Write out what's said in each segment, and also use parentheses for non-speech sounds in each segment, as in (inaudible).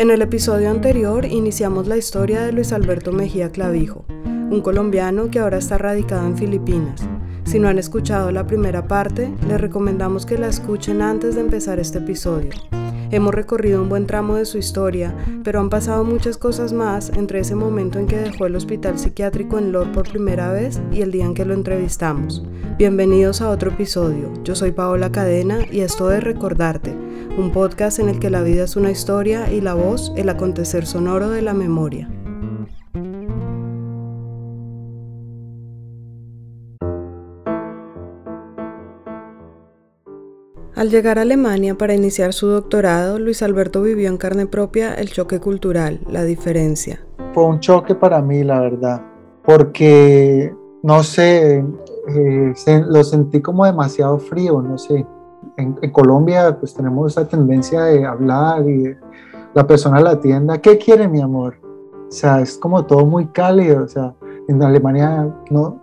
En el episodio anterior iniciamos la historia de Luis Alberto Mejía Clavijo, un colombiano que ahora está radicado en Filipinas. Si no han escuchado la primera parte, les recomendamos que la escuchen antes de empezar este episodio. Hemos recorrido un buen tramo de su historia, pero han pasado muchas cosas más entre ese momento en que dejó el hospital psiquiátrico en Lor por primera vez y el día en que lo entrevistamos. Bienvenidos a otro episodio. Yo soy Paola Cadena y esto es Recordarte, un podcast en el que la vida es una historia y la voz el acontecer sonoro de la memoria. Al llegar a Alemania para iniciar su doctorado, Luis Alberto vivió en carne propia el choque cultural, la diferencia. Fue un choque para mí, la verdad, porque, no sé, eh, lo sentí como demasiado frío, no sé. En, Colombia pues tenemos esa tendencia de hablar y la persona la tienda, ¿qué quiere mi amor? O sea, es como todo muy cálido, o sea, en Alemania no,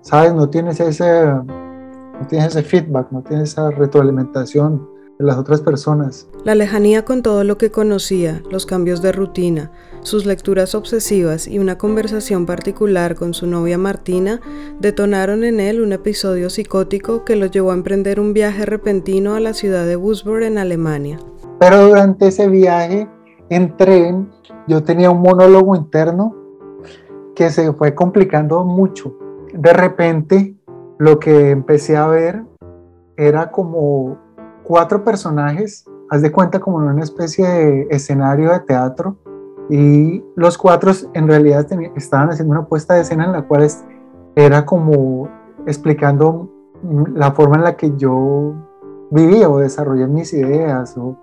¿sabes? No tienes ese no tienes ese feedback, no tienes esa retroalimentación de las otras personas. La lejanía con todo lo que conocía, los cambios de rutina, sus lecturas obsesivas y una conversación particular con su novia Martina detonaron en él un episodio psicótico que lo llevó a emprender un viaje repentino a la ciudad de Würzburg en Alemania. Pero durante ese viaje en tren yo tenía un monólogo interno que se fue complicando mucho. De repente lo que empecé a ver era como cuatro personajes, haz de cuenta como en una especie de escenario de teatro, y los cuatro en realidad estaban haciendo una puesta de escena en la cual era como explicando la forma en la que yo vivía o desarrollé mis ideas o,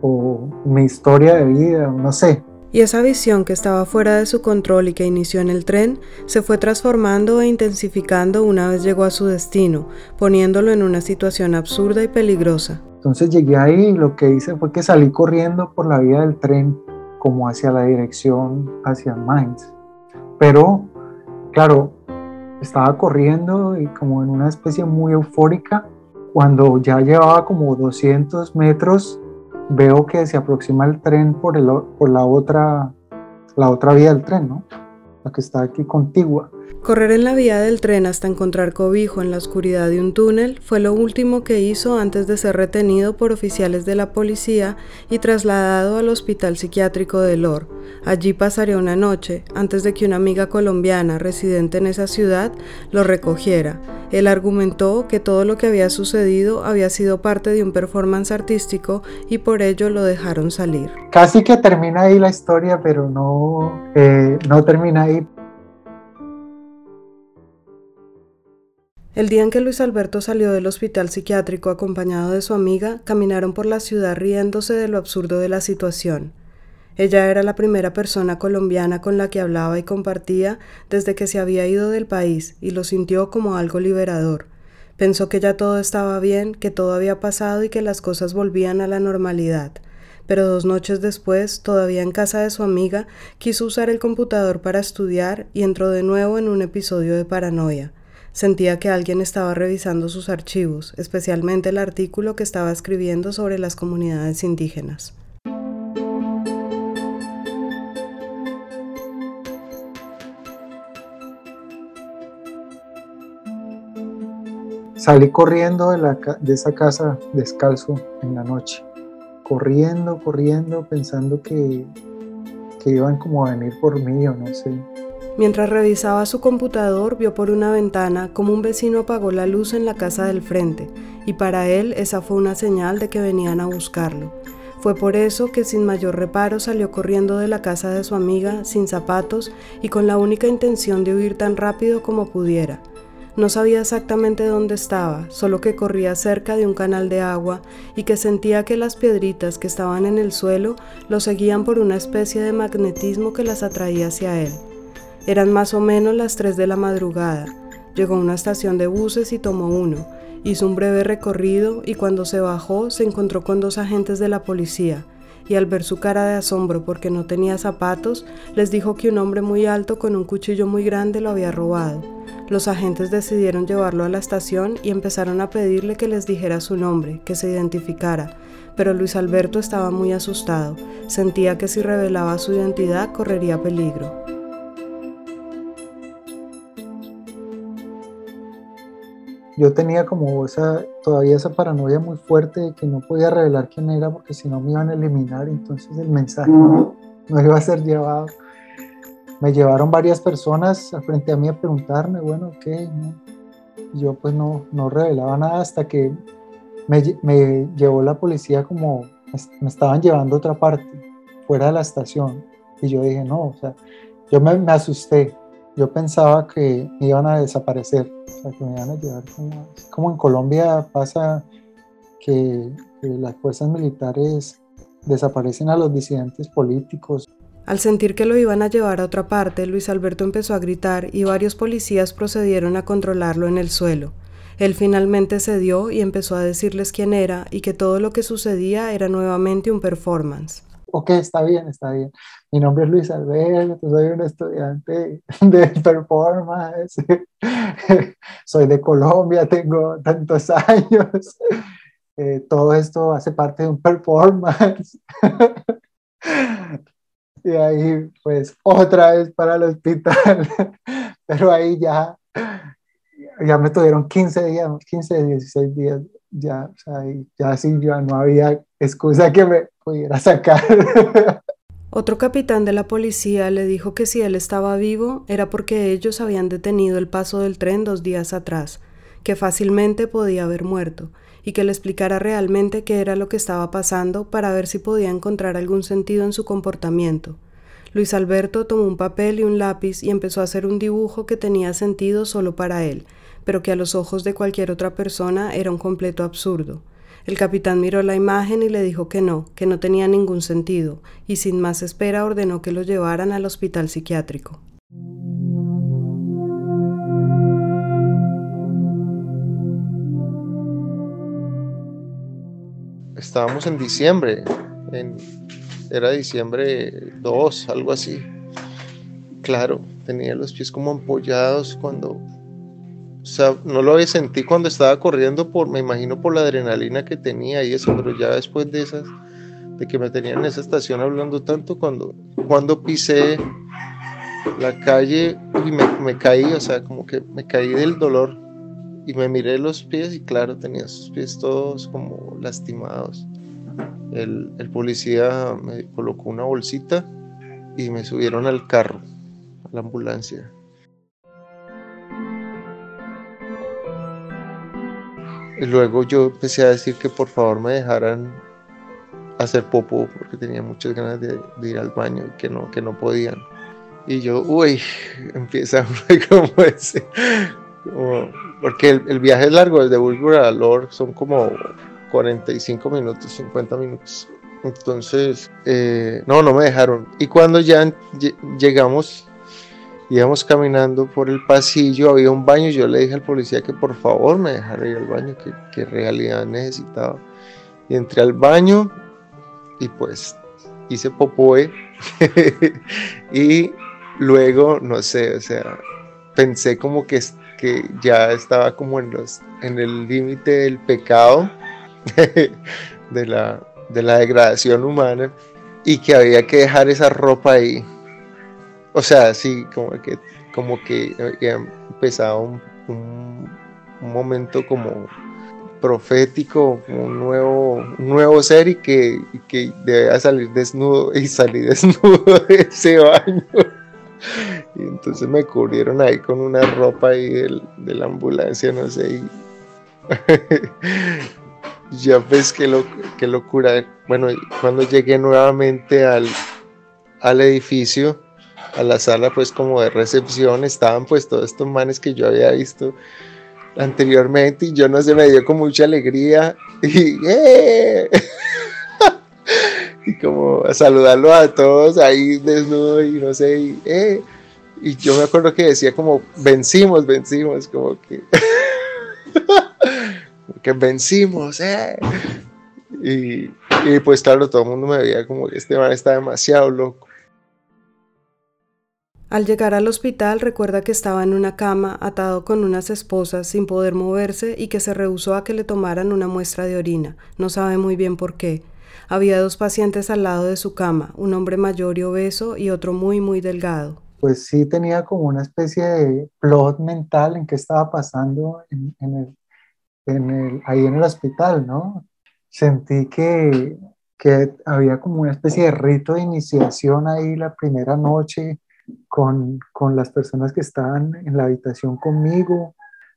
o mi historia de vida, no sé. Y esa visión que estaba fuera de su control y que inició en el tren se fue transformando e intensificando una vez llegó a su destino, poniéndolo en una situación absurda y peligrosa. Entonces llegué ahí y lo que hice fue que salí corriendo por la vía del tren como hacia la dirección hacia Mainz. Pero, claro, estaba corriendo y como en una especie muy eufórica. Cuando ya llevaba como 200 metros veo que se aproxima el tren por, el, por la, otra, la otra vía del tren, ¿no? La que está aquí contigua. Correr en la vía del tren hasta encontrar cobijo en la oscuridad de un túnel fue lo último que hizo antes de ser retenido por oficiales de la policía y trasladado al hospital psiquiátrico de Lor. Allí pasaría una noche antes de que una amiga colombiana residente en esa ciudad lo recogiera. Él argumentó que todo lo que había sucedido había sido parte de un performance artístico y por ello lo dejaron salir. Casi que termina ahí la historia, pero no, eh, no termina ahí El día en que Luis Alberto salió del hospital psiquiátrico acompañado de su amiga, caminaron por la ciudad riéndose de lo absurdo de la situación. Ella era la primera persona colombiana con la que hablaba y compartía desde que se había ido del país y lo sintió como algo liberador. Pensó que ya todo estaba bien, que todo había pasado y que las cosas volvían a la normalidad. Pero dos noches después, todavía en casa de su amiga, quiso usar el computador para estudiar y entró de nuevo en un episodio de paranoia. Sentía que alguien estaba revisando sus archivos, especialmente el artículo que estaba escribiendo sobre las comunidades indígenas. Salí corriendo de, de esa casa descalzo en la noche, corriendo, corriendo, pensando que, que iban como a venir por mí o no sé. Mientras revisaba su computador, vio por una ventana como un vecino apagó la luz en la casa del frente, y para él esa fue una señal de que venían a buscarlo. Fue por eso que sin mayor reparo salió corriendo de la casa de su amiga, sin zapatos y con la única intención de huir tan rápido como pudiera. No sabía exactamente dónde estaba, solo que corría cerca de un canal de agua y que sentía que las piedritas que estaban en el suelo lo seguían por una especie de magnetismo que las atraía hacia él. Eran más o menos las 3 de la madrugada. Llegó a una estación de buses y tomó uno. Hizo un breve recorrido y cuando se bajó se encontró con dos agentes de la policía y al ver su cara de asombro porque no tenía zapatos, les dijo que un hombre muy alto con un cuchillo muy grande lo había robado. Los agentes decidieron llevarlo a la estación y empezaron a pedirle que les dijera su nombre, que se identificara, pero Luis Alberto estaba muy asustado, sentía que si revelaba su identidad correría peligro. Yo tenía como esa, todavía esa paranoia muy fuerte de que no podía revelar quién era porque si no me iban a eliminar, entonces el mensaje no iba a ser llevado me llevaron varias personas al frente a mí a preguntarme, bueno, ¿qué? Yo pues no, no revelaba nada hasta que me, me, llevó la policía como me estaban llevando a otra parte, fuera de la estación. Y yo dije, no, o sea, yo me, me asusté. Yo pensaba que me iban a desaparecer, o sea, que me iban a llevar como, como en Colombia pasa que, que las fuerzas militares desaparecen a los disidentes políticos al sentir que lo iban a llevar a otra parte, Luis Alberto empezó a gritar y varios policías procedieron a controlarlo en el suelo. Él finalmente cedió y empezó a decirles quién era y que todo lo que sucedía era nuevamente un performance. Ok, está bien, está bien. Mi nombre es Luis Alberto, soy un estudiante (laughs) de performance, (laughs) soy de Colombia, tengo tantos años. Eh, todo esto hace parte de un performance. (laughs) Y ahí, pues, otra vez para el hospital. Pero ahí ya, ya me tuvieron 15 días, 15, 16 días, ya, ya sí, ya no había excusa que me pudiera sacar. Otro capitán de la policía le dijo que si él estaba vivo era porque ellos habían detenido el paso del tren dos días atrás, que fácilmente podía haber muerto, y que le explicara realmente qué era lo que estaba pasando para ver si podía encontrar algún sentido en su comportamiento. Luis Alberto tomó un papel y un lápiz y empezó a hacer un dibujo que tenía sentido solo para él, pero que a los ojos de cualquier otra persona era un completo absurdo. El capitán miró la imagen y le dijo que no, que no tenía ningún sentido, y sin más espera ordenó que lo llevaran al hospital psiquiátrico. estábamos en diciembre, era diciembre 2, algo así. Claro, tenía los pies como ampollados cuando, o sea, no lo sentí cuando estaba corriendo por, me imagino por la adrenalina que tenía y eso, pero ya después de esas, de que me tenían en esa estación hablando tanto, cuando, cuando pisé la calle y me, me caí, o sea, como que me caí del dolor y me miré los pies y claro, tenía sus pies todos como lastimados. El, el, policía me colocó una bolsita y me subieron al carro, a la ambulancia. Y luego yo empecé a decir que por favor me dejaran hacer popó porque tenía muchas ganas de, ir al baño y que no, que no podían. Y yo, uy, (laughs) empieza (laughs) como ese, como porque el, viaje es largo, desde Bulgur a Lord son como 45 minutos, 50 minutos. Entonces, eh, no, no me dejaron. Y cuando ya llegamos, íbamos caminando por el pasillo, había un baño, yo le dije al policía que por favor me dejara ir al baño, que, que realidad necesitaba. Y entré al baño y pues hice popoe (laughs) y luego, no sé, o sea, pensé como que que ya estaba como en, los, en el límite del pecado, (laughs) de, la, de la degradación humana, y que había que dejar esa ropa ahí. O sea, sí, como que, como que había empezado un, un, momento como profético, un nuevo, un nuevo ser y que, y que debía salir desnudo y salir (laughs) desnudo de ese baño. Y entonces me cubrieron ahí con una ropa ahí de la ambulancia, no sé. (laughs) ya ves qué, lo, qué locura. Bueno, cuando llegué nuevamente al, al edificio, a la sala pues como de recepción, estaban pues todos estos manes que yo había visto anteriormente y yo no sé, me dio con mucha alegría (laughs) y ¡eh! (laughs) y como a saludarlo a todos ahí desnudo y no sé, y, eh, y yo me acuerdo que decía como vencimos, vencimos, como que, (laughs) que vencimos, eh. Y, y, pues claro, todo el mundo me veía como que este man está demasiado loco. Al llegar al hospital recuerda que estaba en una cama atado con unas esposas sin poder moverse y que se rehusó a que le tomaran una muestra de orina. No sabe muy bien por qué. Había dos pacientes al lado de su cama, un hombre mayor y obeso y otro muy muy delgado. Pues sí tenía como una especie de plot mental en qué estaba pasando en, el, ahí en el hospital, ¿no? Sentí que, que había como una especie de rito de iniciación ahí la primera noche con, con, las personas que estaban en la habitación conmigo.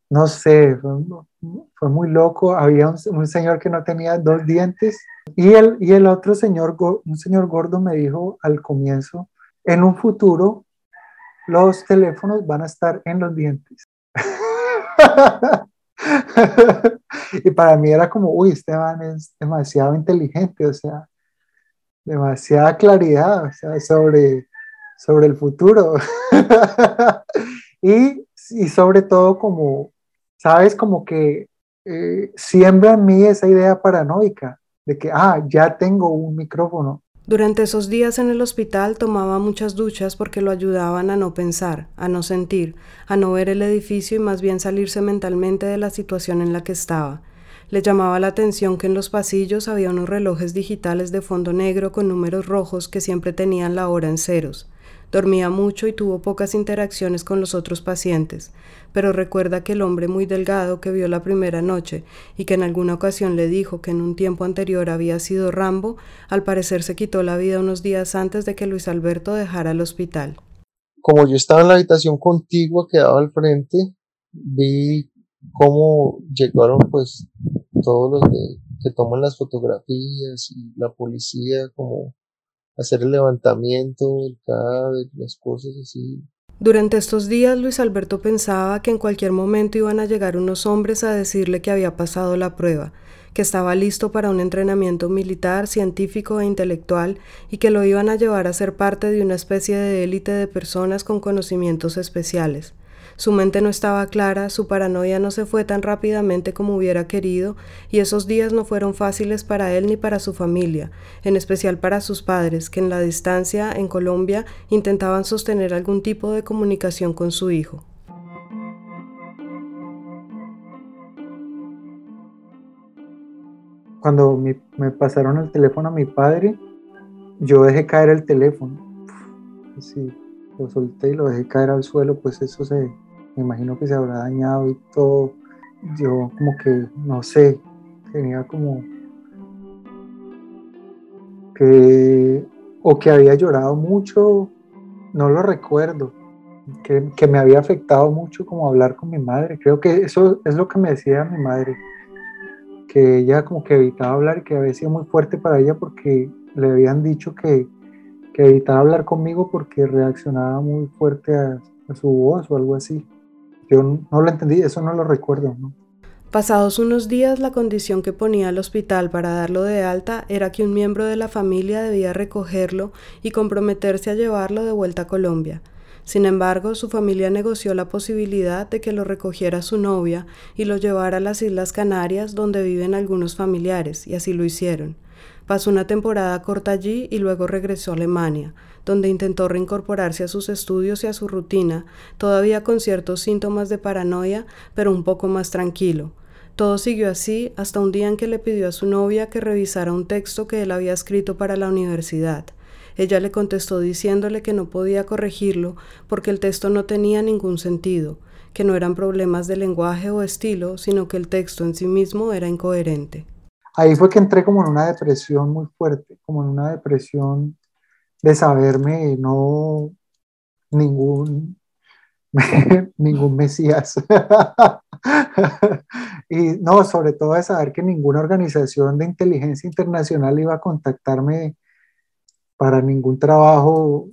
No sé, fue, muy loco. Había un, señor que no tenía dos dientes y el, y el otro señor, un señor gordo me dijo al comienzo, en un futuro los teléfonos van a estar en los dientes. (laughs) y para mí era como, uy, Esteban es demasiado inteligente, o sea, demasiada claridad, o sea, sobre sobre el futuro. (laughs) y, y, sobre todo como, sabes, como que eh, siembra en mí esa idea paranoica de que, ah, ya tengo un micrófono. Durante esos días en el hospital tomaba muchas duchas porque lo ayudaban a no pensar, a no sentir, a no ver el edificio y más bien salirse mentalmente de la situación en la que estaba. Le llamaba la atención que en los pasillos había unos relojes digitales de fondo negro con números rojos que siempre tenían la hora en ceros. Dormía mucho y tuvo pocas interacciones con los otros pacientes, pero recuerda que el hombre muy delgado que vio la primera noche y que en alguna ocasión le dijo que en un tiempo anterior había sido Rambo, al parecer se quitó la vida unos días antes de que Luis Alberto dejara el hospital. Como yo estaba en la habitación contigua que daba al frente, vi cómo llegaron pues todos los que toman las fotografías y la policía como hacer el levantamiento del cadáver, las cosas así. Durante estos días Luis Alberto pensaba que en cualquier momento iban a llegar unos hombres a decirle que había pasado la prueba, que estaba listo para un entrenamiento militar, científico e intelectual y que lo iban a llevar a ser parte de una especie de élite de personas con conocimientos especiales. Su mente no estaba clara, su paranoia no se fue tan rápidamente como hubiera querido, y esos días no fueron fáciles para él ni para su familia, en especial para sus padres, que en la distancia, en Colombia, intentaban sostener algún tipo de comunicación con su hijo. Cuando me, pasaron el teléfono a mi padre, yo dejé caer el teléfono. Lo solté y lo dejé caer al suelo, pues eso se, me imagino que se habrá dañado y todo. Yo como que, no sé, tenía como que, o que había llorado mucho, no lo recuerdo, que, que, me había afectado mucho como hablar con mi madre. Creo que eso es lo que me decía mi madre, que ella como que evitaba hablar y que había sido muy fuerte para ella porque le habían dicho que, que evitaba hablar conmigo porque reaccionaba muy fuerte a, a su voz o algo así. No lo entendí, eso no lo recuerdo. Pasados unos días, la condición que ponía al hospital para darlo de alta era que un miembro de la familia debía recogerlo y comprometerse a llevarlo de vuelta a Colombia. Sin embargo, su familia negoció la posibilidad de que lo recogiera su novia y lo llevara a las Islas Canarias, donde viven algunos familiares, y así lo hicieron. Pasó una temporada corta allí y luego regresó a Alemania, donde intentó reincorporarse a sus estudios y a su rutina, todavía con ciertos síntomas de paranoia, pero un poco más tranquilo. Todo siguió así hasta un día en que le pidió a su novia que revisara un texto que él había escrito para la universidad. Ella le contestó diciéndole que no podía corregirlo porque el texto no tenía ningún sentido, que no eran problemas de lenguaje o estilo, sino que el texto en sí mismo era incoherente ahí fue que entré como en una depresión muy fuerte, como en una depresión de saberme no ningún, (laughs) ningún Mesías. (laughs) y no, sobre todo de saber que ninguna organización de inteligencia internacional iba a contactarme para ningún trabajo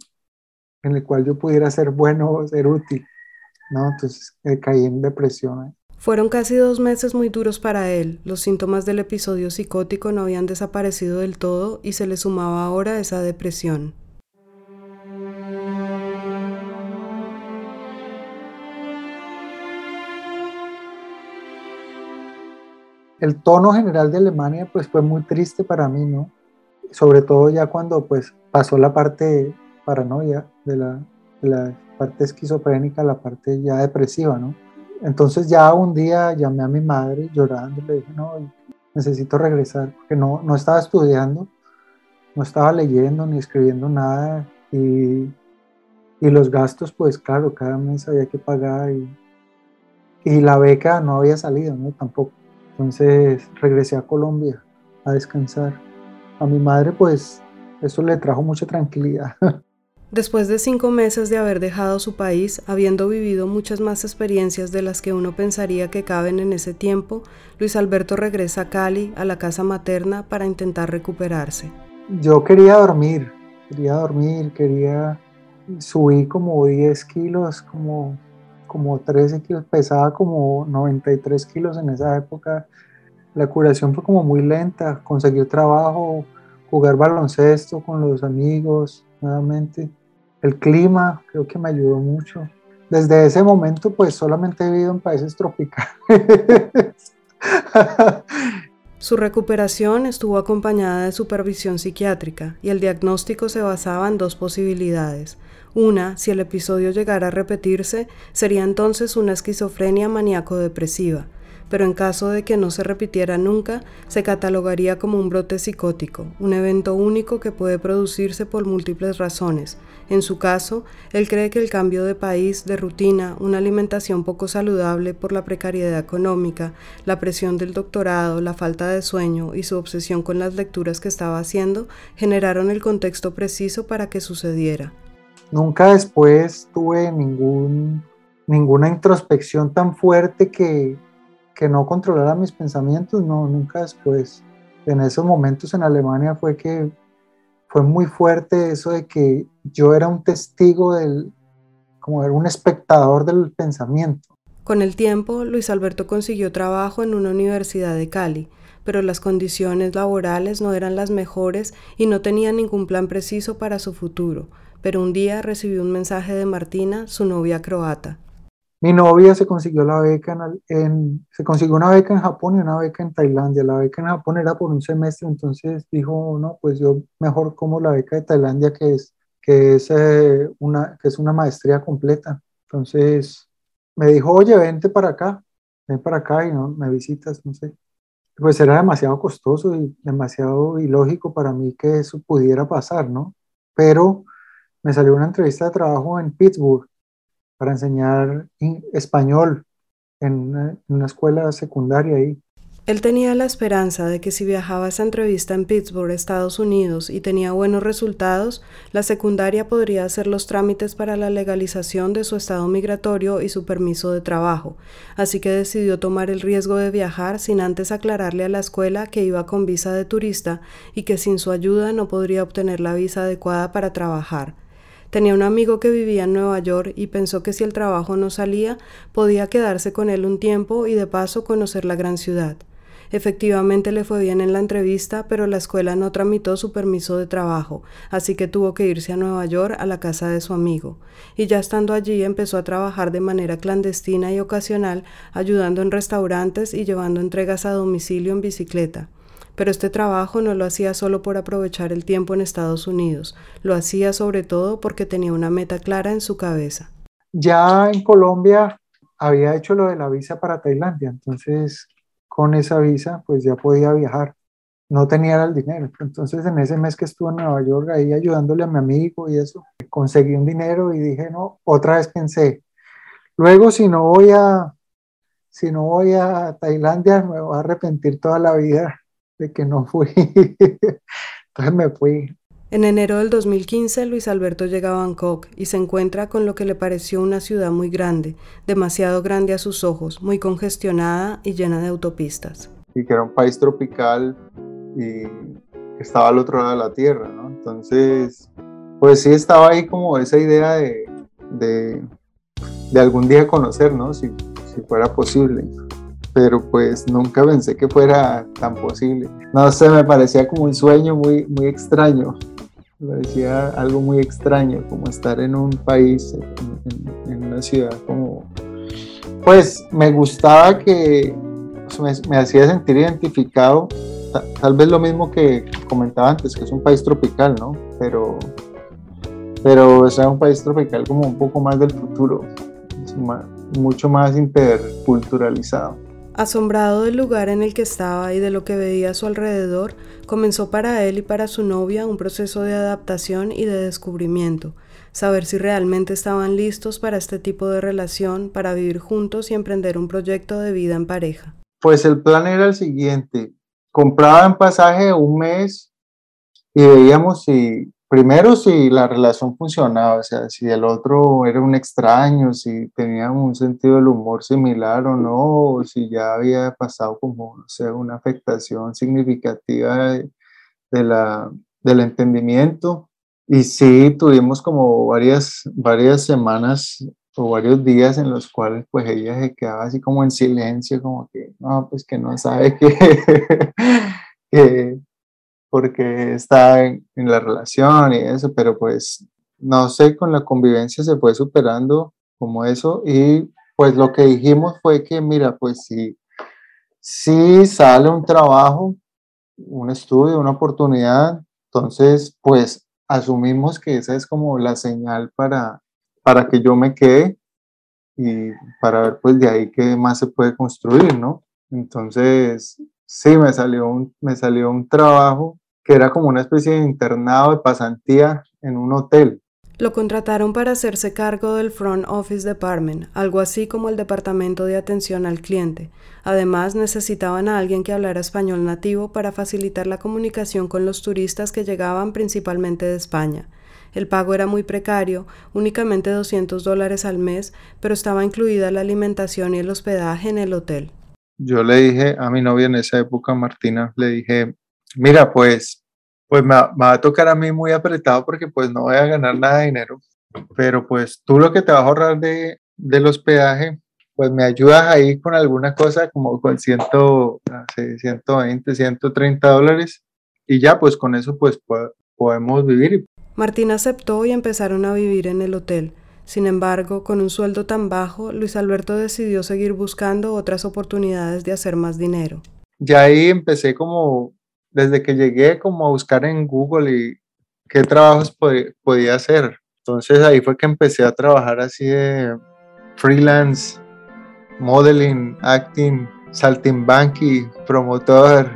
en el cual yo pudiera ser bueno o ser útil. ¿no? Entonces eh, caí en depresión. Fueron casi dos meses muy duros para él. Los síntomas del episodio psicótico no habían desaparecido del todo y se le sumaba ahora esa depresión. El tono general de Alemania pues fue muy triste para mí, ¿no? Sobre todo ya cuando pues pasó la parte paranoia de la, parte esquizofrénica la parte ya depresiva, ¿no? Entonces ya un día llamé a mi madre llorando, le dije, no, necesito regresar, porque no, no estaba estudiando, no estaba leyendo ni escribiendo nada y, y los gastos, pues claro, cada mes había que pagar y, y la beca no había salido, ¿no? Tampoco. Entonces regresé a Colombia a descansar. A mi madre, pues, eso le trajo mucha tranquilidad. (laughs) Después de cinco meses de haber dejado su país, habiendo vivido muchas más experiencias de las que uno pensaría que caben en ese tiempo, Luis Alberto regresa a Cali, a la casa materna, para intentar recuperarse. Yo quería dormir, quería dormir, quería subir como 10 kilos, como, como 13 kilos, pesaba como 93 kilos en esa época. La curación fue como muy lenta, conseguir trabajo, jugar baloncesto con los amigos nuevamente el clima creo que me ayudó mucho. Desde ese momento, pues solamente he vivido en países tropicales. (laughs) Su recuperación estuvo acompañada de supervisión psiquiátrica y el diagnóstico se basaba en dos posibilidades. Una, si el episodio llegara a repetirse, sería entonces una esquizofrenia maníaco-depresiva, pero en caso de que no se repitiera nunca, se catalogaría como un brote psicótico, un evento único que puede producirse por múltiples razones. En su caso, él cree que el cambio de país, de rutina, una alimentación poco saludable por la precariedad económica, la presión del doctorado, la falta de sueño y su obsesión con las lecturas que estaba haciendo generaron el contexto preciso para que sucediera. Nunca después tuve ningún, ninguna introspección tan fuerte que, que no controlara mis pensamientos, no, nunca después. En esos momentos en Alemania fue que fue muy fuerte eso de que yo era un testigo del, como era un espectador del pensamiento. Con el tiempo, Luis Alberto consiguió trabajo en una universidad de Cali, pero las condiciones laborales no eran las mejores y no tenía ningún plan preciso para su futuro. Pero un día recibió un mensaje de Martina, su novia croata. Mi novia se consiguió la beca en, se consiguió una beca en Japón y una beca en Tailandia. La beca en Japón era por un semestre, entonces dijo, no, pues yo mejor como la beca de Tailandia que es que es eh, una que es una maestría completa. Entonces me dijo, "Oye, vente para acá, ven para acá y no me visitas, no sé." Pues era demasiado costoso y demasiado ilógico para mí que eso pudiera pasar, ¿no? Pero me salió una entrevista de trabajo en Pittsburgh para enseñar español en una, escuela secundaria ahí. Él tenía la esperanza de que si viajaba a esa entrevista en Pittsburgh, Estados Unidos, y tenía buenos resultados, la secundaria podría hacer los trámites para la legalización de su estado migratorio y su permiso de trabajo, así que decidió tomar el riesgo de viajar sin antes aclararle a la escuela que iba con visa de turista y que sin su ayuda no podría obtener la visa adecuada para trabajar. Tenía un amigo que vivía en Nueva York y pensó que si el trabajo no salía, podía quedarse con él un tiempo y de paso conocer la gran ciudad. Efectivamente le fue bien en la entrevista, pero la escuela no tramitó su permiso de trabajo, así que tuvo que irse a Nueva York a la casa de su amigo. Y ya estando allí empezó a trabajar de manera clandestina y ocasional, ayudando en restaurantes y llevando entregas a domicilio en bicicleta. Pero este trabajo no lo hacía solo por aprovechar el tiempo en Estados Unidos, lo hacía sobre todo porque tenía una meta clara en su cabeza. Ya en Colombia había hecho lo de la visa para Tailandia, entonces con esa visa pues ya podía viajar. No tenía el dinero, entonces en ese mes que estuve en Nueva York ahí ayudándole a mi amigo y eso, conseguí un dinero y dije, no, otra vez pensé, luego si no voy a, si no voy a Tailandia me voy a arrepentir toda la vida de que no fui. (laughs) Entonces me fui. En enero del 2015, Luis Alberto llega a Bangkok y se encuentra con lo que le pareció una ciudad muy grande, demasiado grande a sus ojos, muy congestionada y llena de autopistas. Y que era un país tropical y estaba al otro lado de la tierra, ¿no? Entonces, pues sí estaba ahí como esa idea de, de, de algún día conocer, ¿no? Si, si fuera posible pero pues nunca pensé que fuera tan posible. No sé, me parecía como un sueño muy, muy extraño. Me parecía algo muy extraño, como estar en un país, en, una ciudad como... Pues me gustaba que pues, me, hacía sentir identificado, tal vez lo mismo que comentaba antes, que es un país tropical, ¿no? Pero, pero es un país tropical como un poco más del futuro, mucho más interculturalizado. Asombrado del lugar en el que estaba y de lo que veía a su alrededor, comenzó para él y para su novia un proceso de adaptación y de descubrimiento, saber si realmente estaban listos para este tipo de relación, para vivir juntos y emprender un proyecto de vida en pareja. Pues el plan era el siguiente, compraban pasaje un mes y veíamos si primero si la relación funcionaba, o sea, si el otro era un extraño, si tenía un sentido del humor similar o no, o si ya había pasado como, o sea, una afectación significativa de, la, del entendimiento. Y sí, tuvimos como varias, varias semanas o varios días en los cuales pues ella se quedaba así como en silencio, como que, no, pues que no sabe (laughs) que, que porque está en, la relación y eso, pero pues no sé, con la convivencia se fue superando como eso y pues lo que dijimos fue que mira, pues si, si sale un trabajo, un estudio, una oportunidad, entonces pues asumimos que esa es como la señal para, para que yo me quede y para ver pues de ahí qué más se puede construir, ¿no? Entonces, sí, me salió un, me salió un trabajo que era como una especie de internado de pasantía en un hotel. Lo contrataron para hacerse cargo del Front Office Department, algo así como el Departamento de Atención al Cliente. Además, necesitaban a alguien que hablara español nativo para facilitar la comunicación con los turistas que llegaban principalmente de España. El pago era muy precario, únicamente 200 dólares al mes, pero estaba incluida la alimentación y el hospedaje en el hotel. Yo le dije a mi novia en esa época, Martina, le dije, mira, pues pues me va, a tocar a mí muy apretado porque pues no voy a ganar nada de dinero, pero pues tú lo que te vas a ahorrar de, del hospedaje, pues me ayudas ahí con alguna cosa como con 100, 120, 130 dólares y ya pues con eso pues podemos vivir. Martín aceptó y empezaron a vivir en el hotel. Sin embargo, con un sueldo tan bajo, Luis Alberto decidió seguir buscando otras oportunidades de hacer más dinero. Ya ahí empecé como desde que llegué como a buscar en Google y qué trabajos podía hacer. Entonces ahí fue que empecé a trabajar así de freelance, modeling, acting, saltimbanqui, promotor,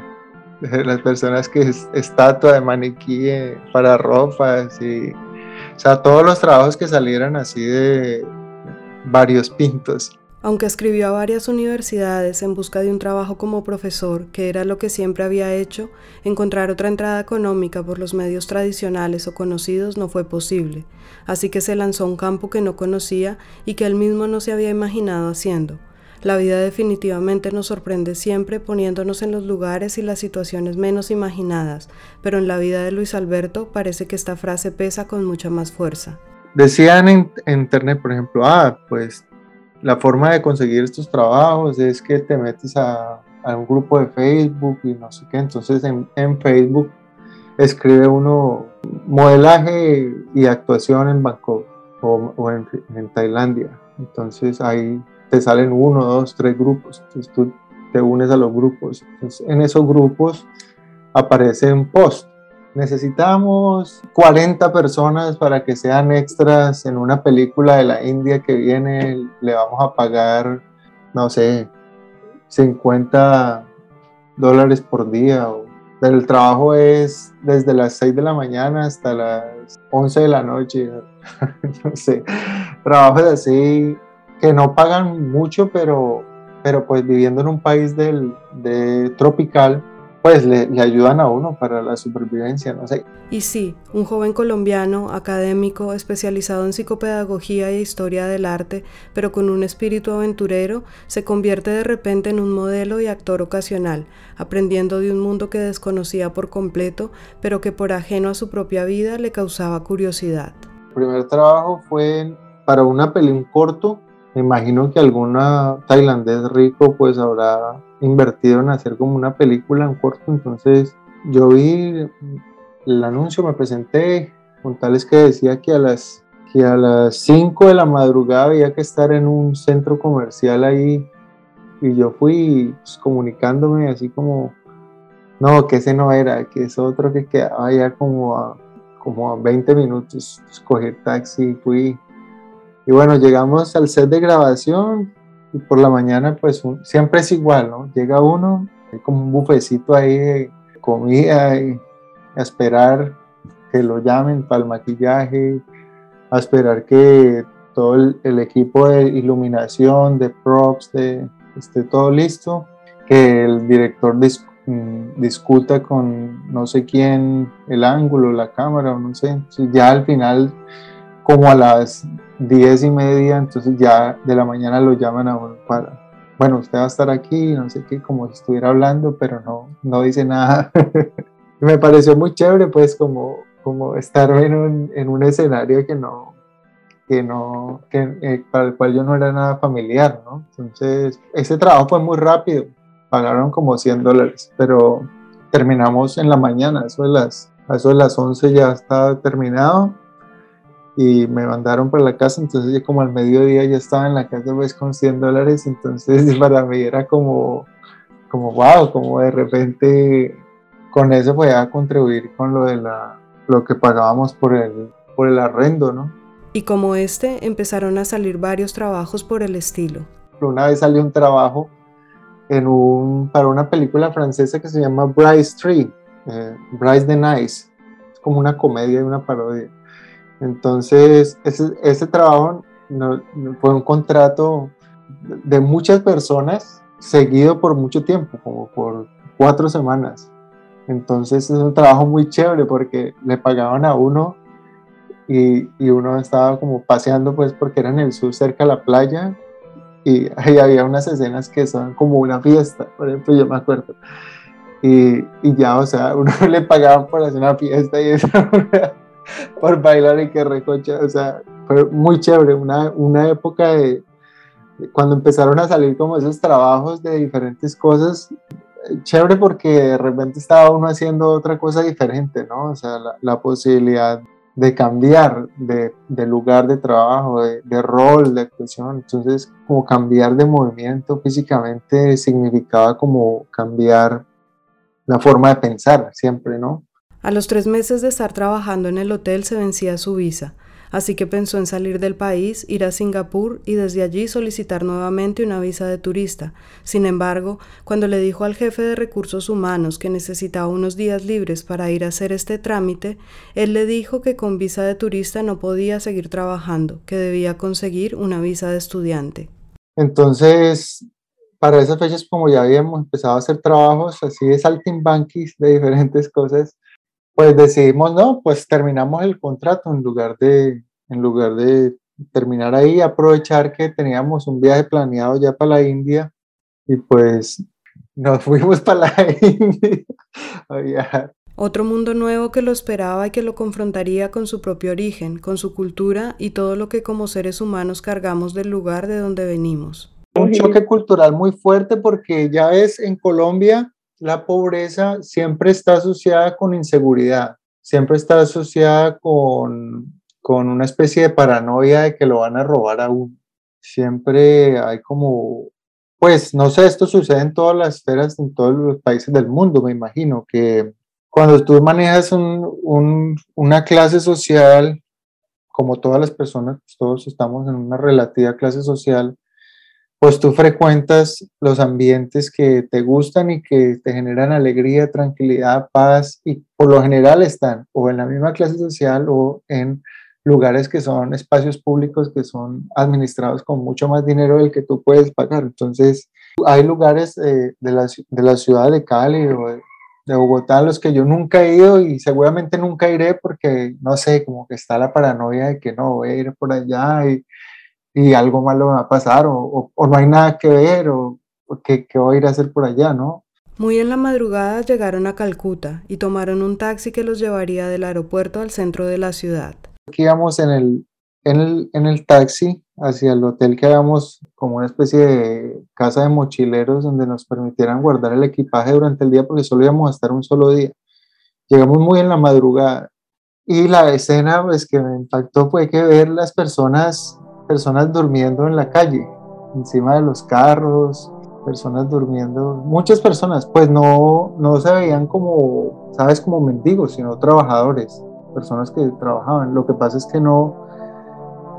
las personas que es estatua de maniquí eh, para ropas y o sea, todos los trabajos que salieran así de varios (laughs) pintos. Aunque escribió a varias universidades en busca de un trabajo como profesor, que era lo que siempre había hecho, encontrar otra entrada económica por los medios tradicionales o conocidos no fue posible, así que se lanzó a un campo que no conocía y que él mismo no se había imaginado haciendo. La vida definitivamente nos sorprende siempre poniéndonos en los lugares y las situaciones menos imaginadas, pero en la vida de Luis Alberto parece que esta frase pesa con mucha más fuerza. Decían en, internet, por ejemplo, ah, pues la forma de conseguir estos trabajos es que te metes a, un grupo de Facebook y no sé qué. Entonces en, Facebook escribe uno modelaje y actuación en Bangkok o, en, Tailandia. Entonces ahí te salen uno, dos, tres grupos. Entonces tú te unes a los grupos. Entonces en esos grupos aparece un post necesitamos 40 personas para que sean extras en una película de la India que viene, le vamos a pagar, no sé, 50 dólares por día. El trabajo es desde las 6 de la mañana hasta las 11 de la noche. (laughs) no sé, trabajos así que no pagan mucho, pero, pero pues viviendo en un país del, de tropical, pues le, ayudan a uno para la supervivencia, no sé. Y sí, un joven colombiano, académico, especializado en psicopedagogía e historia del arte, pero con un espíritu aventurero, se convierte de repente en un modelo y actor ocasional, aprendiendo de un mundo que desconocía por completo, pero que por ajeno a su propia vida le causaba curiosidad. El primer trabajo fue para una peli, un corto, me imagino que alguna tailandés rico pues habrá invertido en hacer como una película en corto, entonces yo vi el anuncio, me presenté, con tales que decía que a las que a las 5 de la madrugada había que estar en un centro comercial ahí y yo fui pues, comunicándome así como no, que ese no era, que es otro que quedaba ya como a como a 20 minutos, escogí taxi, fui. Y bueno, llegamos al set de grabación y por la mañana pues siempre es igual, ¿no? Llega uno, hay como un bufecito ahí de comida y a esperar que lo llamen para el maquillaje, a esperar que todo el, equipo de iluminación, de props, de, esté todo listo, que el director mm, discuta con no sé quién el ángulo, la cámara, no sé. ya al final, como a las diez y media, entonces ya de la mañana lo llaman a uno para, bueno, usted va a estar aquí, no sé qué, como si estuviera hablando, pero no, no dice nada. (laughs) Me pareció muy chévere, pues, como, como estar en un, en un escenario que no, que no, que, eh, para el cual yo no era nada familiar, ¿no? Entonces, ese trabajo fue muy rápido, pagaron como 100 dólares, pero terminamos en la mañana, eso de las, eso de las 11 ya estaba terminado y me mandaron para la casa, entonces ya como al mediodía ya estaba en la casa pues con 100 dólares, entonces (laughs) para mí era como, como wow, como de repente con eso podía contribuir con lo de la, lo que pagábamos por el, por el arrendo, ¿no? Y como este, empezaron a salir varios trabajos por el estilo. Una vez salió un trabajo en un, para una película francesa que se llama Bryce Tree, eh, Bryce the Nice. Es como una comedia y una parodia. Entonces, ese, ese trabajo fue un contrato de muchas personas seguido por mucho tiempo, como por cuatro semanas. Entonces es un trabajo muy chévere porque le pagaban a uno y, uno estaba como paseando pues porque era en el sur cerca de la playa y (laughs) había unas escenas que son como una fiesta, por ejemplo, yo me acuerdo. Y ya, o sea, (laughs) uno le pagaban por hacer una fiesta y eso, (laughs) por bailar y que recocha, o sea, fue muy chévere, una, una época de, cuando empezaron a salir como esos trabajos de diferentes cosas, chévere porque de repente estaba uno haciendo otra cosa diferente, ¿no? O sea, la, la posibilidad de cambiar de, lugar de trabajo, de, rol, de actuación. Entonces, como cambiar de movimiento físicamente significaba como cambiar la forma de pensar siempre, ¿no? A los tres meses de estar trabajando en el hotel se vencía su visa así que pensó en salir del país, ir a Singapur y desde allí solicitar nuevamente una visa de turista. Sin embargo, cuando le dijo al jefe de recursos humanos que necesitaba unos días libres para ir a hacer este trámite, él le dijo que con visa de turista no podía seguir trabajando, que debía conseguir una visa de estudiante. Entonces, para esas fechas, como ya habíamos empezado a hacer trabajos así de saltimbanquis, de diferentes cosas, pues decidimos, no, pues terminamos el contrato en lugar de, en lugar de terminar ahí, aprovechar que teníamos un viaje planeado ya para la India y pues nos fuimos para la (laughs) India a viajar. Otro mundo nuevo que lo esperaba y que lo confrontaría con su propio origen, con su cultura y todo lo que como seres humanos cargamos del lugar de donde venimos. Un choque cultural muy fuerte porque ya ves en Colombia la pobreza siempre está asociada con inseguridad, siempre está asociada con, con una especie de paranoia de que lo van a robar a uno. Siempre hay como, pues no sé, esto sucede en todas las esferas, en todos los países del mundo, me imagino, que cuando tú manejas una clase social, como todas las personas, pues, todos estamos en una relativa clase social, pues tú frecuentas los ambientes que te gustan y que te generan alegría, tranquilidad, paz y por lo general están o en la misma clase social o en lugares que son espacios públicos que son administrados con mucho más dinero del que tú puedes pagar. Entonces, hay lugares eh, de, la, de la ciudad de Cali o de, de Bogotá a los que yo nunca he ido y seguramente nunca iré porque, no sé, como que está la paranoia de que no voy a ir por allá y y algo malo va a pasar o, no hay nada que ver o, que, voy a ir a hacer por allá, ¿no? Muy en la madrugada llegaron a Calcuta y tomaron un taxi que los llevaría del aeropuerto al centro de la ciudad. Aquí íbamos en el, en el, en el taxi hacia el hotel que habíamos como una especie de casa de mochileros donde nos permitieran guardar el equipaje durante el día porque solo íbamos a estar un solo día. Llegamos muy en la madrugada y la escena pues que me impactó fue que ver las personas personas durmiendo en la calle, encima de los carros, personas durmiendo, muchas personas, pues no, no se veían como, sabes, como mendigos, sino trabajadores. personas que trabajaban. Lo que pasa es que no,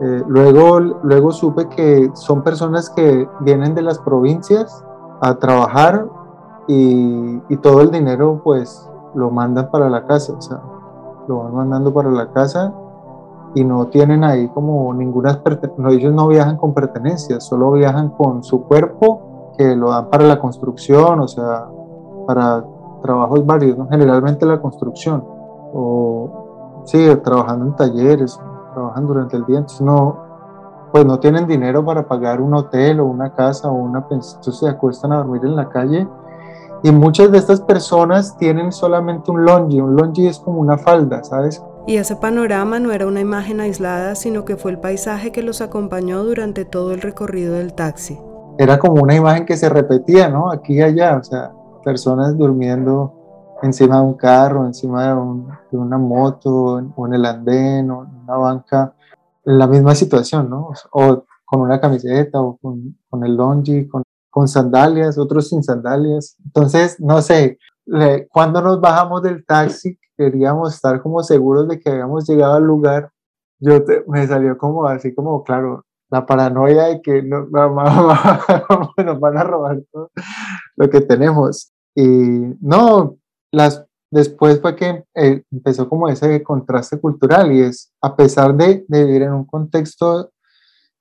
eh, luego, luego supe que son personas que vienen de las provincias a trabajar y, y, todo el dinero pues lo mandan para la casa, o sea, lo van mandando para la casa y no tienen ahí como ninguna, no, ellos no viajan con pertenencias, solo viajan con su cuerpo que lo dan para la construcción, o sea, para trabajos varios, ¿no? generalmente la construcción, o sí, trabajando en talleres, trabajan durante el día, entonces no, pues no tienen dinero para pagar un hotel o una casa o una pensión, entonces se acuestan a dormir en la calle. Y muchas de estas personas tienen solamente un longi, un longi es como una falda, ¿sabes? Y ese panorama no era una imagen aislada, sino que fue el paisaje que los acompañó durante todo el recorrido del taxi. Era como una imagen que se repetía, ¿no? Aquí y allá, o sea, personas durmiendo encima de un carro, encima de, una moto, o en el andén, o en una banca, la misma situación, ¿no? O con una camiseta, o con, con el longi, con, con, sandalias, otros sin sandalias. Entonces, no sé, cuando nos bajamos del taxi, queríamos estar como seguros de que habíamos llegado al lugar. Yo me salió como así, como, claro, la paranoia de que no, (laughs) nos van a robar todo lo que tenemos. Y no, las, después fue que eh, empezó como ese contraste cultural y es, a pesar de, vivir en un contexto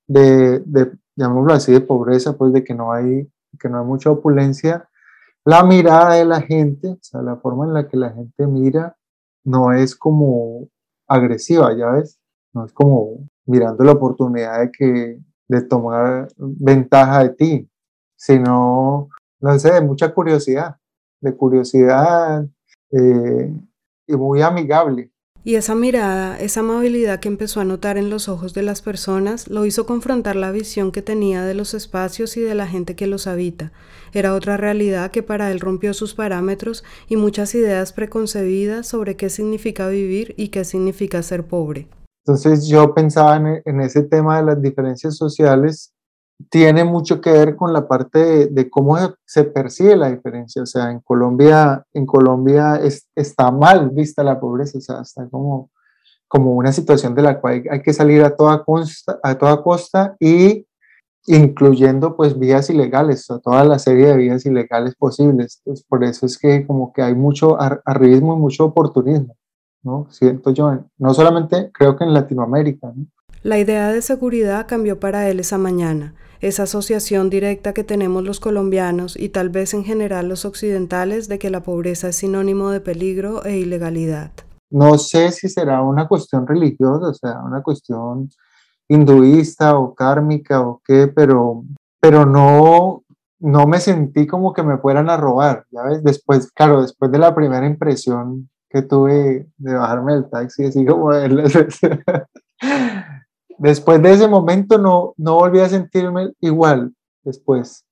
de, de, llamémoslo así, de pobreza, pues de que no hay, que no hay mucha opulencia, la mirada de la gente, o sea, la forma en la que la gente mira, no es como agresiva, ya ves, no es como mirando la oportunidad de que de tomar ventaja de ti, sino, no sé, de mucha curiosidad de curiosidad eh, y muy amigable. Y esa mirada, esa amabilidad que empezó a notar en los ojos de las personas, lo hizo confrontar la visión que tenía de los espacios y de la gente que los habita. Era otra realidad que para él rompió sus parámetros y muchas ideas preconcebidas sobre qué significa vivir y qué significa ser pobre. Entonces yo pensaba en, ese tema de las diferencias sociales tiene mucho que ver con la parte de, cómo se percibe la diferencia. O sea, en Colombia, en Colombia está mal vista la pobreza, o sea, está como, como una situación de la cual hay, que salir a toda costa, a toda costa y incluyendo pues vías ilegales, toda la serie de vías ilegales posibles. Por eso es que como que hay mucho arribismo y mucho oportunismo, ¿no? Siento yo, no solamente creo que en Latinoamérica, ¿no? La idea de seguridad cambió para él esa mañana, esa asociación directa que tenemos los colombianos y tal vez en general los occidentales de que la pobreza es sinónimo de peligro e ilegalidad. No sé si será una cuestión religiosa, o sea, una cuestión hinduista o kármica o qué, pero, pero no, no me sentí como que me fueran a robar, ¿ya ves? Después, claro, después de la primera impresión que tuve de bajarme del taxi, así como (laughs) después de ese momento no, no volví a sentirme igual después.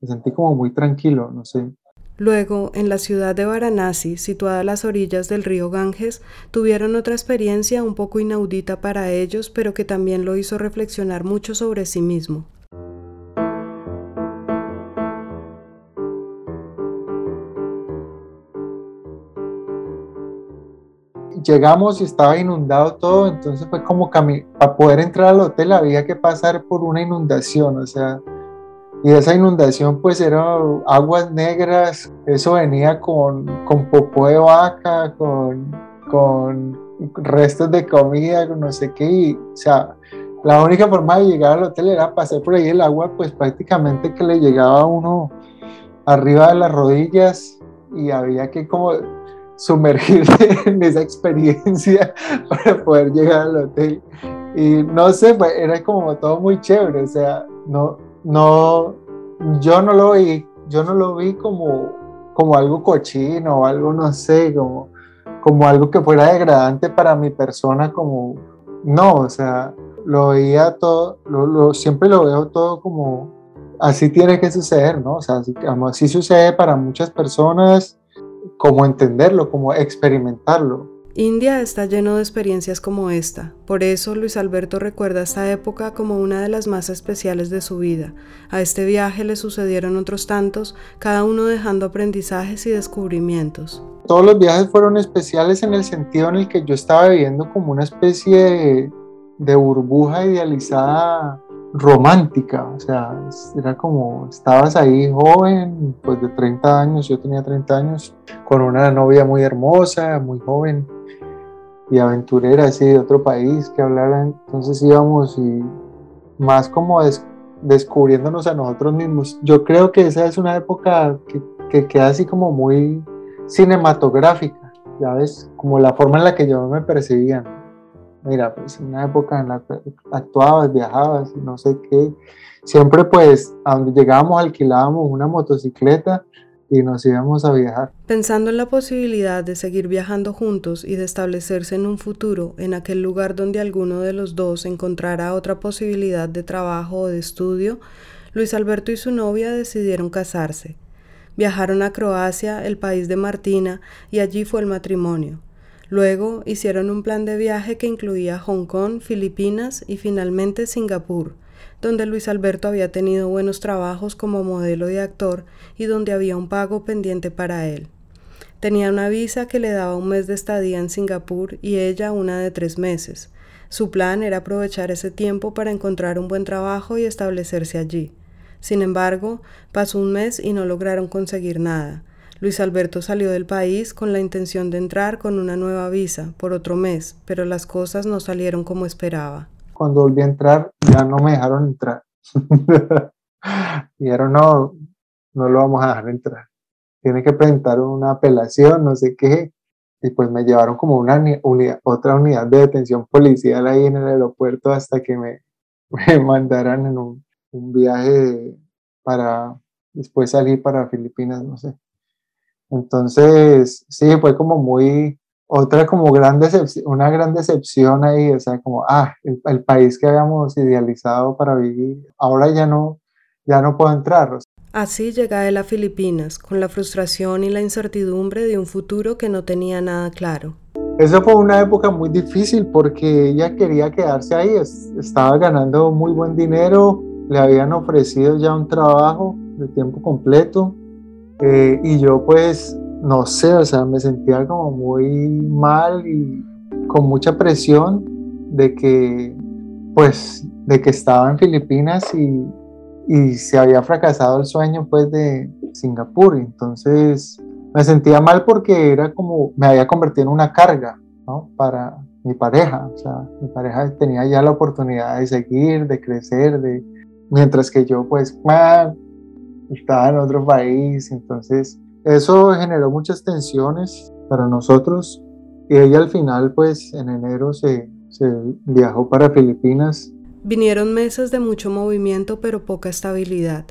Me sentí como muy tranquilo, no sé. Luego, en la ciudad de Varanasi, situada a las orillas del río Ganges, tuvieron otra experiencia un poco inaudita para ellos, pero que también lo hizo reflexionar mucho sobre sí mismo. Llegamos y estaba inundado todo, entonces fue como para poder entrar al hotel había que pasar por una inundación, o sea, y esa inundación pues era aguas negras, eso venía con, con popó de vaca, con, con restos de comida, con no sé qué, y, o sea, la única forma de llegar al hotel era pasar por ahí el agua, pues prácticamente que le llegaba a uno arriba de las rodillas y había que como sumergirse (laughs) en esa experiencia (laughs) para poder llegar al hotel. Y no sé, pues, era como todo muy chévere, o sea, no, no, yo no lo vi, yo no lo vi como, como algo cochino o algo, no sé, como, como algo que fuera degradante para mi persona, como, no, o sea, lo veía todo, lo, siempre lo veo todo como, así tiene que suceder, ¿no? O sea, así, así sucede para muchas personas, como entenderlo, como experimentarlo. India está lleno de experiencias como esta, por eso Luis Alberto recuerda esta época como una de las más especiales de su vida. A este viaje le sucedieron otros tantos, cada uno dejando aprendizajes y descubrimientos. Todos los viajes fueron especiales en el sentido en el que yo estaba viviendo como una especie de, de burbuja idealizada romántica, o sea, era como, estabas ahí joven, pues de 30 años, yo tenía 30 años, con una novia muy hermosa, muy joven y aventurera, así de otro país, que hablara, entonces íbamos y más como descubriéndonos a nosotros mismos. Yo creo que esa es una época que, que queda así como muy cinematográfica, ya ves, como la forma en la que yo me percibía mira, pues en una época en la que actuabas, viajabas, no sé qué, siempre pues llegábamos alquilábamos una motocicleta y nos íbamos a viajar. Pensando en la posibilidad de seguir viajando juntos y de establecerse en un futuro en aquel lugar donde alguno de los dos encontrara otra posibilidad de trabajo o de estudio, Luis Alberto y su novia decidieron casarse. Viajaron a Croacia, el país de Martina, y allí fue el matrimonio. Luego hicieron un plan de viaje que incluía Hong Kong, Filipinas y finalmente Singapur, donde Luis Alberto había tenido buenos trabajos como modelo y actor y donde había un pago pendiente para él. Tenía una visa que le daba un mes de estadía en Singapur y ella una de tres meses. Su plan era aprovechar ese tiempo para encontrar un buen trabajo y establecerse allí. Sin embargo, pasó un mes y no lograron conseguir nada. Luis Alberto salió del país con la intención de entrar con una nueva visa por otro mes, pero las cosas no salieron como esperaba. Cuando volví a entrar, ya no me dejaron entrar. (laughs) Dijeron, no, no lo vamos a dejar entrar. Tiene que presentar una apelación, no sé qué. Y pues me llevaron como una otra unidad de detención policial ahí en el aeropuerto hasta que me, (laughs) me mandaran en un, un viaje para después salir para Filipinas, no sé. Entonces, sí, fue como muy, otra como gran decepción, una gran decepción ahí, o sea, como, ah, el, país que habíamos idealizado para vivir, ahora ya no, ya no puedo entrar. Así llega él a Filipinas, con la frustración y la incertidumbre de un futuro que no tenía nada claro. Eso fue una época muy difícil porque ella quería quedarse ahí, estaba ganando muy buen dinero, le habían ofrecido ya un trabajo de tiempo completo, eh, y yo pues, no sé, o sea, me sentía como muy mal y con mucha presión de que, pues, de que estaba en Filipinas y, se había fracasado el sueño pues de Singapur. Entonces me sentía mal porque era como, me había convertido en una carga, ¿no? Para mi pareja. O sea, mi pareja tenía ya la oportunidad de seguir, de crecer, de, mientras que yo pues estaba en otro país, entonces eso generó muchas tensiones para nosotros y ella al final pues en enero se, se viajó para Filipinas. Vinieron meses de mucho movimiento pero poca estabilidad.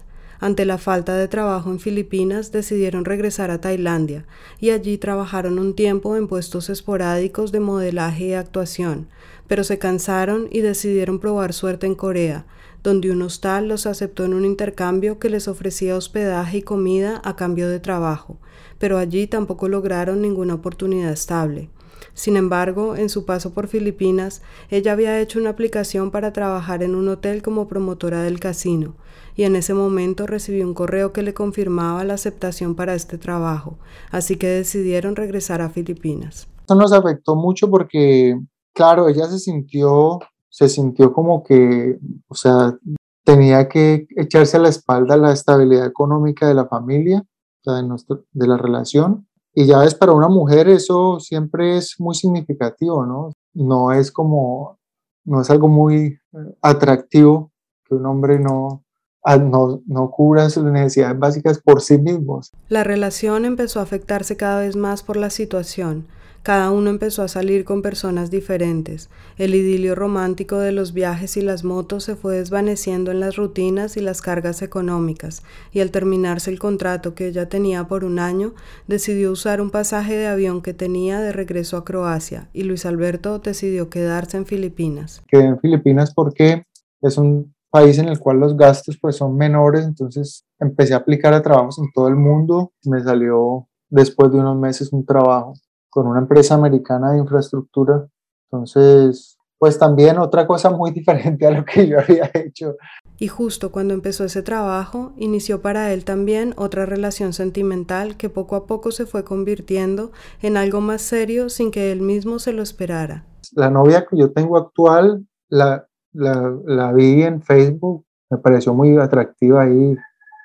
Ante la falta de trabajo en Filipinas, decidieron regresar a Tailandia y allí trabajaron un tiempo en puestos esporádicos de modelaje y actuación, pero se cansaron y decidieron probar suerte en Corea, donde un hostal los aceptó en un intercambio que les ofrecía hospedaje y comida a cambio de trabajo, pero allí tampoco lograron ninguna oportunidad estable. Sin embargo, en su paso por Filipinas, ella había hecho una aplicación para trabajar en un hotel como promotora del casino, y en ese momento recibió un correo que le confirmaba la aceptación para este trabajo, así que decidieron regresar a Filipinas. Esto nos afectó mucho porque, claro, ella se sintió se sintió como que, o sea, tenía que echarse a la espalda la estabilidad económica de la familia, o sea, de, de la relación. Y ya ves, para una mujer eso siempre es muy significativo, ¿no? No es como, no es algo muy eh, atractivo que un hombre no, no, no cubra sus necesidades básicas por sí mismos. La relación empezó a afectarse cada vez más por la situación. Cada uno empezó a salir con personas diferentes. El idilio romántico de los viajes y las motos se fue desvaneciendo en las rutinas y las cargas económicas, y al terminarse el contrato que ella tenía por un año, decidió usar un pasaje de avión que tenía de regreso a Croacia, y Luis Alberto decidió quedarse en Filipinas. Quedé en Filipinas porque es un país en el cual los gastos pues son menores, entonces empecé a aplicar a trabajos en todo el mundo, me salió después de unos meses un trabajo con una empresa americana de infraestructura. Entonces, pues también otra cosa muy diferente a lo que yo había hecho. Y justo cuando empezó ese trabajo, inició para él también otra relación sentimental que poco a poco se fue convirtiendo en algo más serio sin que él mismo se lo esperara. La novia que yo tengo actual, la, la, la vi en Facebook, me pareció muy atractiva ahí,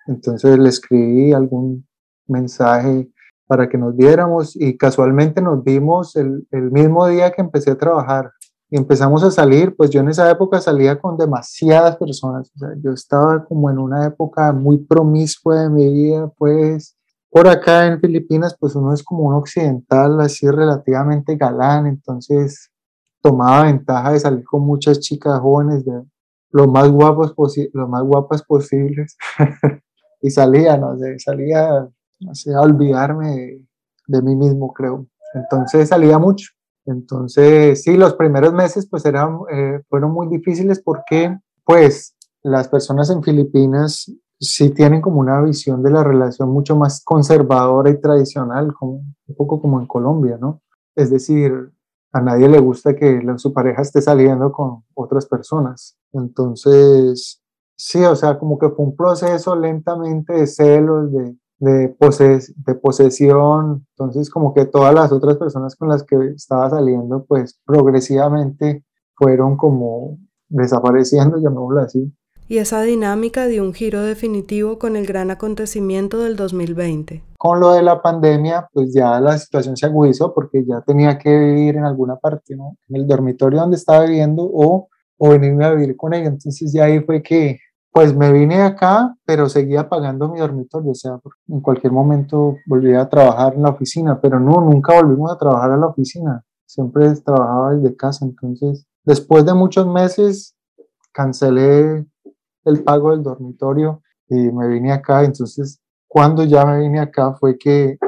entonces le escribí algún mensaje para que nos viéramos y casualmente nos vimos el, el mismo día que empecé a trabajar y empezamos a salir, pues yo en esa época salía con demasiadas personas, yo estaba como en una época muy promiscua de mi vida, pues por acá en Filipinas, pues uno es como un occidental así relativamente galán, entonces tomaba ventaja de salir con muchas chicas jóvenes de lo más guapos lo más guapas posibles (laughs) y salía, no sé, salía, no sé, a olvidarme de, de mí mismo, creo. Entonces salía mucho entonces, sí, los primeros meses pues eran, eh, fueron muy difíciles porque pues las personas en Filipinas sí tienen como una visión de la relación mucho más conservadora y tradicional, como, un poco como en Colombia, ¿no? Es decir, a nadie le gusta que su pareja esté saliendo con otras personas. Entonces, sí, o sea, como que fue un proceso lentamente de celos, de, de, poses de posesión, entonces como que todas las otras personas con las que estaba saliendo, pues progresivamente fueron como desapareciendo, llamémoslo así. Y esa dinámica dio un giro definitivo con el gran acontecimiento del 2020. Con lo de la pandemia, pues ya la situación se agudizó porque ya tenía que vivir en alguna parte, ¿no? En el dormitorio donde estaba viviendo o, o venirme a vivir con ella. Entonces ya ahí fue que pues me vine acá, pero seguía pagando mi dormitorio, o sea, en cualquier momento volvía a trabajar en la oficina, pero no, nunca volvimos a trabajar a la oficina, siempre trabajaba desde casa, entonces después de muchos meses cancelé el pago del dormitorio y me vine acá, entonces cuando ya me vine acá fue que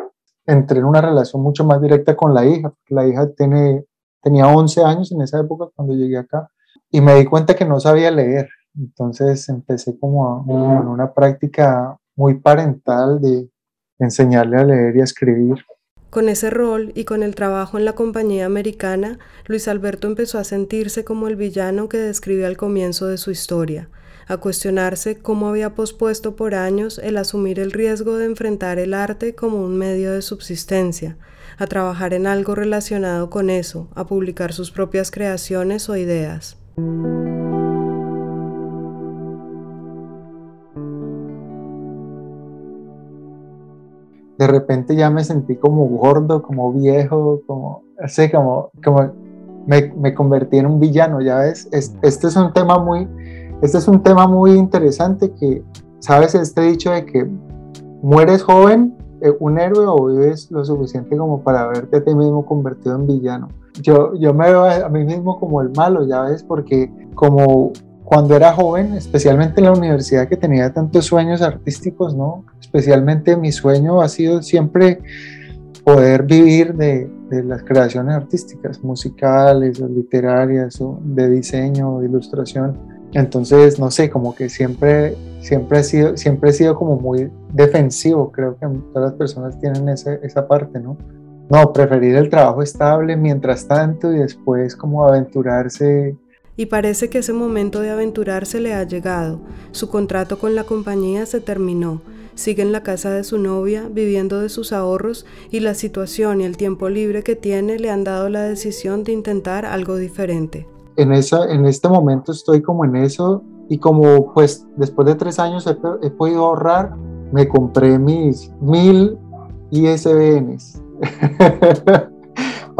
entré en una relación mucho más directa con la hija, la hija tiene, tenía 11 años en esa época cuando llegué acá y me di cuenta que no sabía leer entonces empecé como en una práctica muy parental de enseñarle a leer y a escribir. Con ese rol y con el trabajo en la compañía americana, Luis Alberto empezó a sentirse como el villano que describe al comienzo de su historia, a cuestionarse cómo había pospuesto por años el asumir el riesgo de enfrentar el arte como un medio de subsistencia, a trabajar en algo relacionado con eso, a publicar sus propias creaciones o ideas. De repente ya me sentí como gordo, como viejo, como, así como, como me, me convertí en un villano, ya ves, este es un tema muy, este es un tema muy interesante que, sabes, este dicho de que mueres joven, eh, un héroe o vives lo suficiente como para verte a ti mismo convertido en villano. Yo, yo me veo a mí mismo como el malo, ya ves, porque como cuando era joven, especialmente en la universidad que tenía tantos sueños artísticos, ¿no? Especialmente mi sueño ha sido siempre poder vivir de, de las creaciones artísticas, musicales o literarias o de diseño, de ilustración. Entonces, no sé, como que siempre, siempre, he sido, siempre he sido como muy defensivo, creo que todas las personas tienen esa, esa parte, ¿no? No, preferir el trabajo estable mientras tanto y después como aventurarse y parece que ese momento de aventurarse le ha llegado. Su contrato con la compañía se terminó. Sigue en la casa de su novia, viviendo de sus ahorros y la situación y el tiempo libre que tiene le han dado la decisión de intentar algo diferente. En, esa, en este momento estoy como en eso y como pues después de tres años he, he podido ahorrar, me compré mis mil ISBNs. (laughs)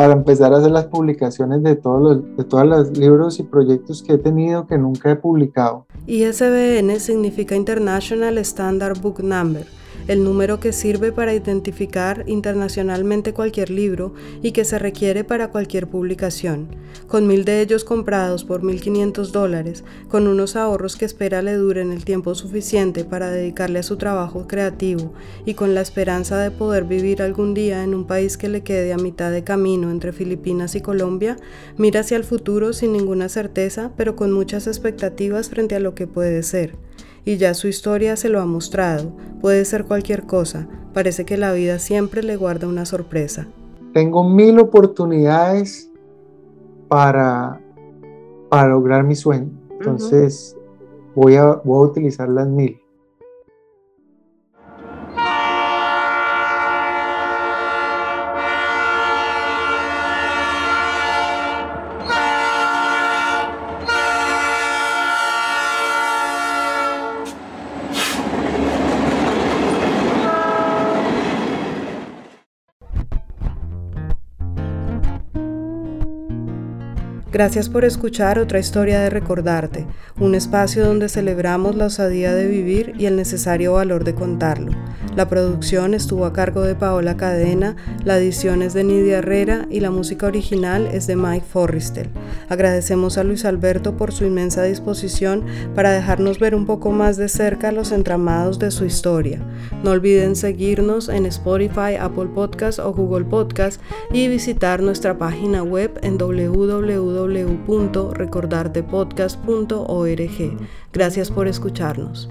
para empezar a hacer las publicaciones de todos los de todos los libros y proyectos que he tenido que nunca he publicado. ISBN significa International Standard Book Number el número que sirve para identificar internacionalmente cualquier libro y que se requiere para cualquier publicación. Con mil de ellos comprados por 1.500 dólares, con unos ahorros que espera le duren el tiempo suficiente para dedicarle a su trabajo creativo y con la esperanza de poder vivir algún día en un país que le quede a mitad de camino entre Filipinas y Colombia, mira hacia el futuro sin ninguna certeza, pero con muchas expectativas frente a lo que puede ser y ya su historia se lo ha mostrado. Puede ser cualquier cosa, parece que la vida siempre le guarda una sorpresa. tengo mil oportunidades para, para lograr mi sueño. Entonces, voy, a, voy a utilizar las mil. Gracias por escuchar otra historia de Recordarte, un espacio donde celebramos la osadía de vivir y el necesario valor de contarlo. La producción estuvo a cargo de Paola Cadena, la edición es de Nidia Herrera y la música original es de Mike Forristel. Agradecemos a Luis Alberto por su inmensa disposición para dejarnos ver un poco más de cerca los entramados de su historia. No olviden seguirnos en Spotify, Apple Podcast o Google Podcast y visitar nuestra página web en www www.recordartepodcast.org. Gracias por escucharnos.